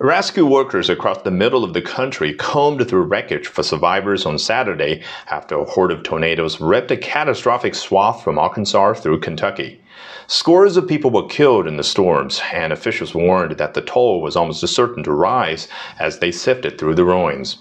Rescue workers across the middle of the country combed through wreckage for survivors on Saturday after a horde of tornadoes ripped a catastrophic swath from Arkansas through Kentucky. Scores of people were killed in the storms, and officials warned that the toll was almost certain to rise as they sifted through the ruins.